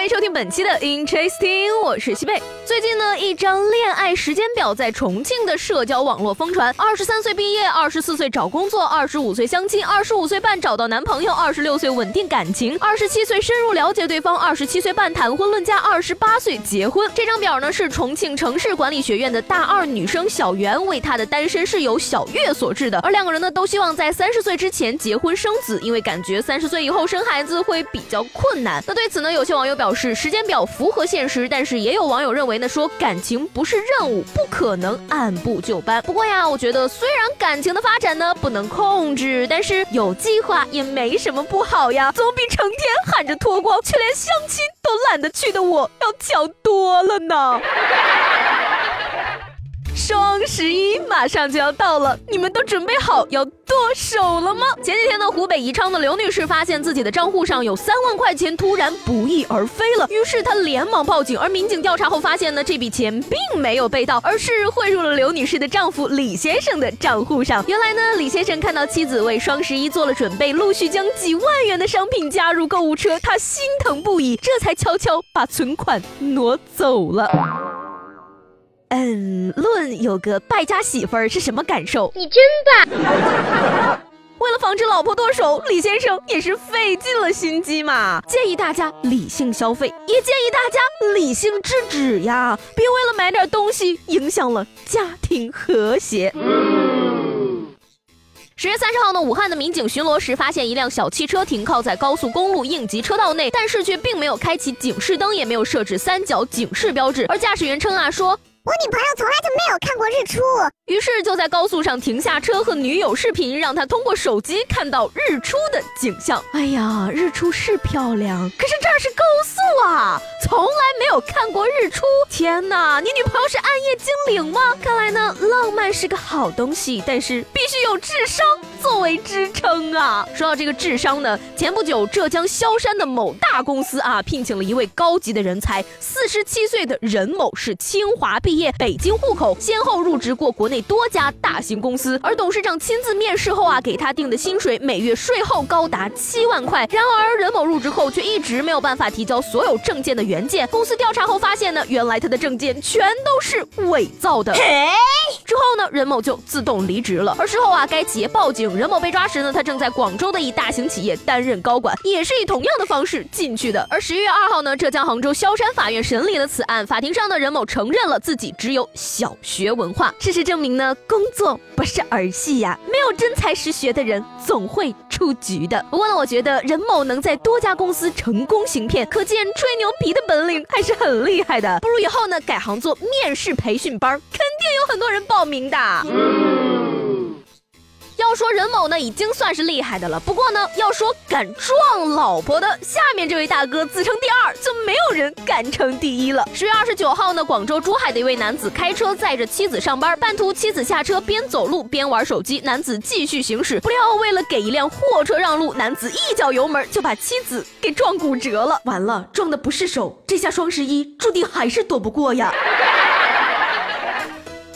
欢迎收听本期的 Interesting，我是西贝。最近呢，一张恋爱时间表在重庆的社交网络疯传：二十三岁毕业，二十四岁找工作，二十五岁相亲，二十五岁半找到男朋友，二十六岁稳定感情，二十七岁深入了解对方，二十七岁半谈婚论嫁，二十八岁结婚。这张表呢，是重庆城市管理学院的大二女生小袁为她的单身室友小月所制的。而两个人呢，都希望在三十岁之前结婚生子，因为感觉三十岁以后生孩子会比较困难。那对此呢，有些网友表示。时间表符合现实，但是也有网友认为呢，说感情不是任务，不可能按部就班。不过呀，我觉得虽然感情的发展呢不能控制，但是有计划也没什么不好呀，总比成天喊着脱光却连相亲都懒得去的我要强多了呢。双十一马上就要到了，你们都准备好要剁手了吗？前几天呢，湖北宜昌的刘女士发现自己的账户上有三万块钱突然不翼而飞了，于是她连忙报警。而民警调查后发现呢，这笔钱并没有被盗，而是汇入了刘女士的丈夫李先生的账户上。原来呢，李先生看到妻子为双十一做了准备，陆续将几万元的商品加入购物车，他心疼不已，这才悄悄把存款挪走了。嗯，论有个败家媳妇儿是什么感受？你真棒！为了防止老婆剁手，李先生也是费尽了心机嘛。建议大家理性消费，也建议大家理性制止呀，别为了买点东西影响了家庭和谐。十月三十号呢，武汉的民警巡逻时发现一辆小汽车停靠在高速公路应急车道内，但是却并没有开启警示灯，也没有设置三角警示标志。而驾驶员称啊说。我女朋友从来就没有看过日出，于是就在高速上停下车和女友视频，让她通过手机看到日出的景象。哎呀，日出是漂亮，可是这儿是高速啊，从来没有看过日出。天哪，你女朋友是暗夜精灵吗？看来呢，浪漫是个好东西，但是必须有智商作为支撑啊。说到这个智商呢，前不久浙江萧山的某大公司啊，聘请了一位高级的人才，四十七岁的任某是清华毕。业，北京户口，先后入职过国内多家大型公司。而董事长亲自面试后啊，给他定的薪水每月税后高达七万块。然而任某入职后却一直没有办法提交所有证件的原件。公司调查后发现呢，原来他的证件全都是伪造的。之后呢，任某就自动离职了。而事后啊，该企业报警，任某被抓时呢，他正在广州的一大型企业担任高管，也是以同样的方式进去的。而十一月二号呢，浙江杭州萧山法院审理了此案，法庭上呢，任某承认了自。己只有小学文化，事实证明呢，工作不是儿戏呀，没有真才实学的人总会出局的。不过呢，我觉得任某能在多家公司成功行骗，可见吹牛皮的本领还是很厉害的。不如以后呢，改行做面试培训班，肯很多人报名的。要说任某呢，已经算是厉害的了。不过呢，要说敢撞老婆的，下面这位大哥自称第二，就没有人敢称第一了。十月二十九号呢，广州珠海的一位男子开车载着妻子上班，半途妻子下车，边走路边玩手机，男子继续行驶。不料为了给一辆货车让路，男子一脚油门就把妻子给撞骨折了。完了，撞的不是手，这下双十一注定还是躲不过呀。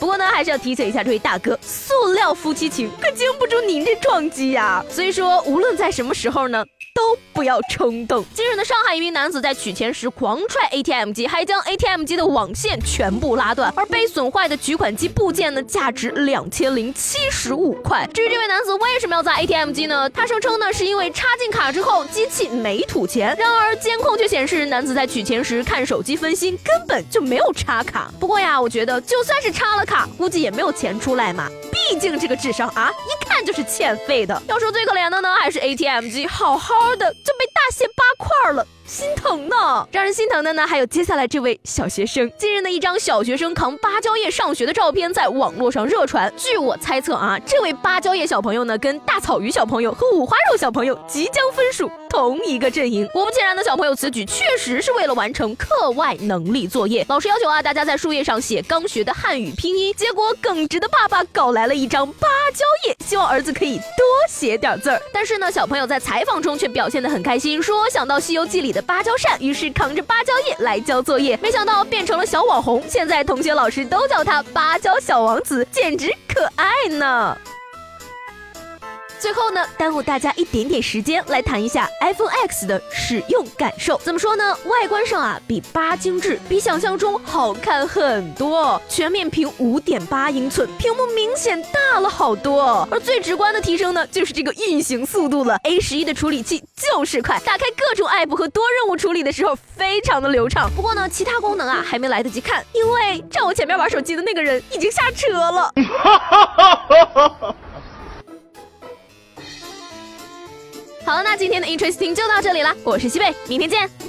不过呢，还是要提醒一下这位大哥，塑料夫妻情可经不住您这撞击呀。所以说，无论在什么时候呢。都不要冲动。近日呢，上海一名男子在取钱时狂踹 ATM 机，还将 ATM 机的网线全部拉断，而被损坏的取款机部件呢，价值两千零七十五块。至于这位男子为什么要砸 ATM 机呢？他声称呢，是因为插进卡之后机器没吐钱。然而监控却显示，男子在取钱时看手机分心，根本就没有插卡。不过呀，我觉得就算是插了卡，估计也没有钱出来嘛。毕竟这个智商啊，一看就是欠费的。要说最可怜的呢，还是 ATM 机，好好的就被大卸八块了。心疼呢，让人心疼的呢，还有接下来这位小学生。近日的一张小学生扛芭蕉叶上学的照片在网络上热传。据我猜测啊，这位芭蕉叶小朋友呢，跟大草鱼小朋友和五花肉小朋友即将分属同一个阵营。果不其然的小朋友此举确实是为了完成课外能力作业。老师要求啊，大家在树叶上写刚学的汉语拼音。结果耿直的爸爸搞来了一张芭蕉叶，希望儿子可以多写点字儿。但是呢，小朋友在采访中却表现得很开心，说想到《西游记》里的芭蕉扇，于是扛着芭蕉叶来交作业。没想到变成了小网红，现在同学老师都叫他芭蕉小王子，简直可爱呢。最后呢，耽误大家一点点时间来谈一下 iPhone X 的使用感受。怎么说呢？外观上啊，比八精致，比想象中好看很多。全面屏五点八英寸，屏幕明显大了好多。而最直观的提升呢，就是这个运行速度了。A 十一的处理器就是快，打开各种 App 和多任务处理的时候非常的流畅。不过呢，其他功能啊还没来得及看，因为站我前面玩手机的那个人已经下车了。好了，那今天的 Interesting 就到这里了，我是西贝，明天见。